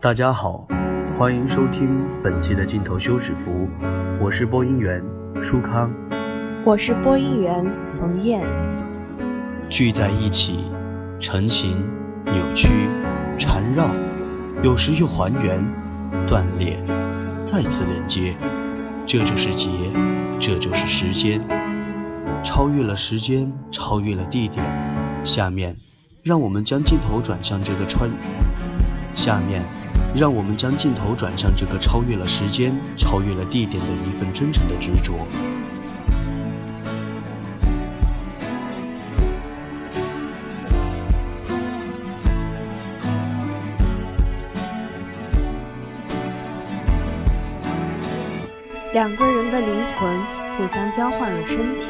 大家好，欢迎收听本期的镜头休止符，我是播音员舒康，我是播音员冯燕。聚在一起，成型、扭曲、缠绕，有时又还原、断裂，再次连接，这就是结，这就是时间，超越了时间，超越了地点。下面，让我们将镜头转向这个穿，下面。让我们将镜头转向这个超越了时间、超越了地点的一份真诚的执着。两个人的灵魂互相交换了身体，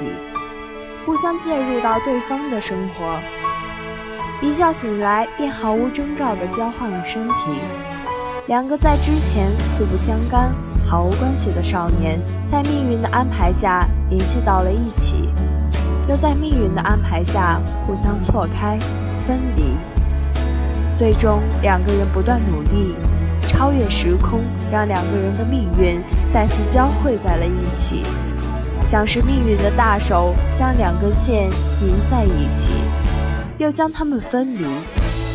互相介入到对方的生活，一觉醒来便毫无征兆地交换了身体。两个在之前互不相干、毫无关系的少年，在命运的安排下联系到了一起，又在命运的安排下互相错开、分离。最终，两个人不断努力，超越时空，让两个人的命运再次交汇在了一起，像是命运的大手将两根线拧在一起，又将它们分离，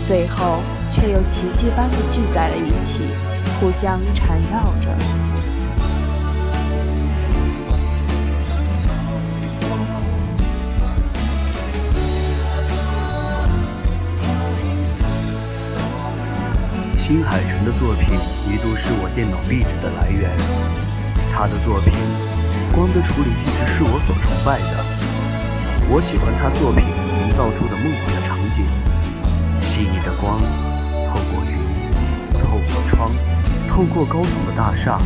最后。却又奇迹般的聚在了一起，互相缠绕着。新海诚的作品一度是我电脑壁纸的来源，他的作品光的处理一直是我所崇拜的。我喜欢他作品营造出的梦幻的场景，细腻的光。透过高耸的大厦，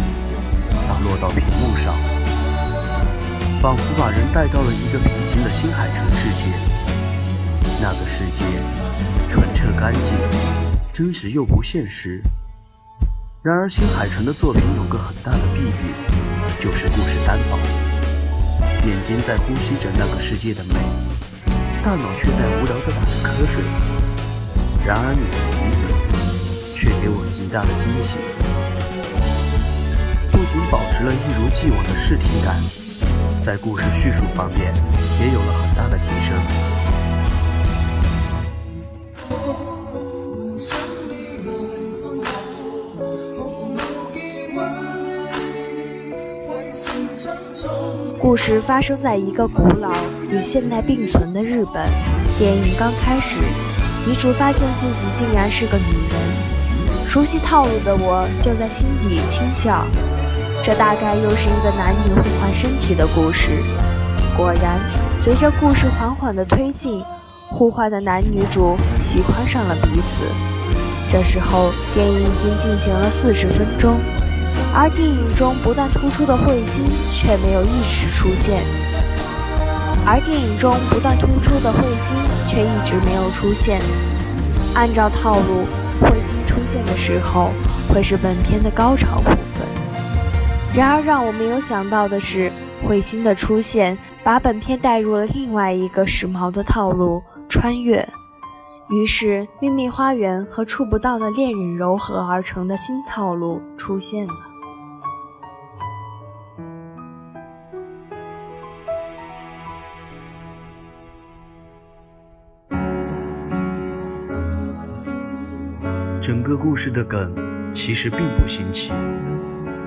洒落到屏幕上，仿佛把人带到了一个平行的新海诚世界。那个世界纯澈干净，真实又不现实。然而，新海诚的作品有个很大的弊病，就是故事单薄。眼睛在呼吸着那个世界的美，大脑却在无聊地打着瞌睡。然而，你的名字却给我极大的惊喜，仅保持了一如既往的视听感，在故事叙述方面也有了很大的提升。故事发生在一个古老与现代并存的日本，电影刚开始。女主发现自己竟然是个女人，熟悉套路的我就在心底轻笑。这大概又是一个男女互换身体的故事。果然，随着故事缓缓的推进，互换的男女主喜欢上了彼此。这时候，电影已经进行了四十分钟，而电影中不断突出的彗星却没有一直出现。而电影中不断突出的彗星却一直没有出现。按照套路，彗星出现的时候会是本片的高潮部分。然而让我没有想到的是，彗星的出现把本片带入了另外一个时髦的套路——穿越。于是，秘密花园和触不到的恋人糅合而成的新套路出现了。整个故事的梗其实并不新奇，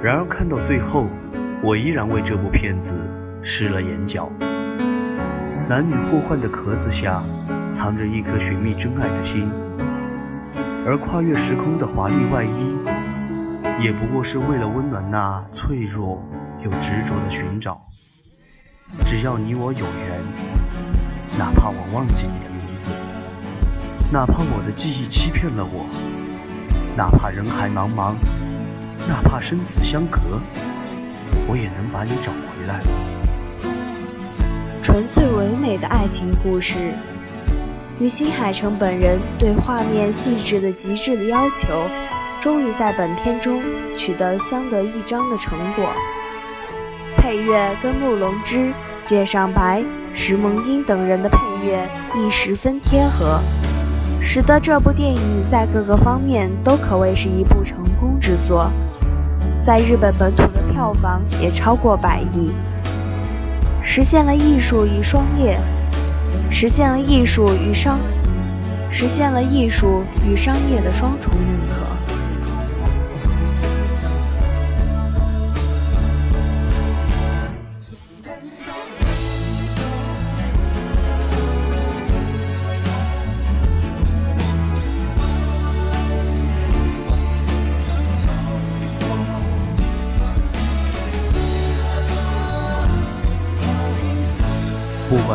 然而看到最后，我依然为这部片子湿了眼角。男女互换的壳子下，藏着一颗寻觅真爱的心，而跨越时空的华丽外衣，也不过是为了温暖那脆弱又执着的寻找。只要你我有缘，哪怕我忘记你的名字，哪怕我的记忆欺骗了我。哪怕人海茫茫，哪怕生死相隔，我也能把你找回来。纯粹唯美的爱情故事，与新海诚本人对画面细致的极致的要求，终于在本片中取得相得益彰的成果。配乐跟陆龙之、芥上白、石萌音等人的配乐亦十分贴合。使得这部电影在各个方面都可谓是一部成功之作，在日本本土的票房也超过百亿，实现了艺术与商业，实现了艺术与商，实现了艺术与商业的双重认可。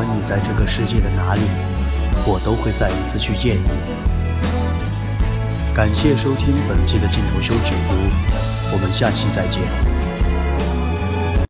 管你在这个世界的哪里，我都会再一次去见你。感谢收听本期的镜头修止符，我们下期再见。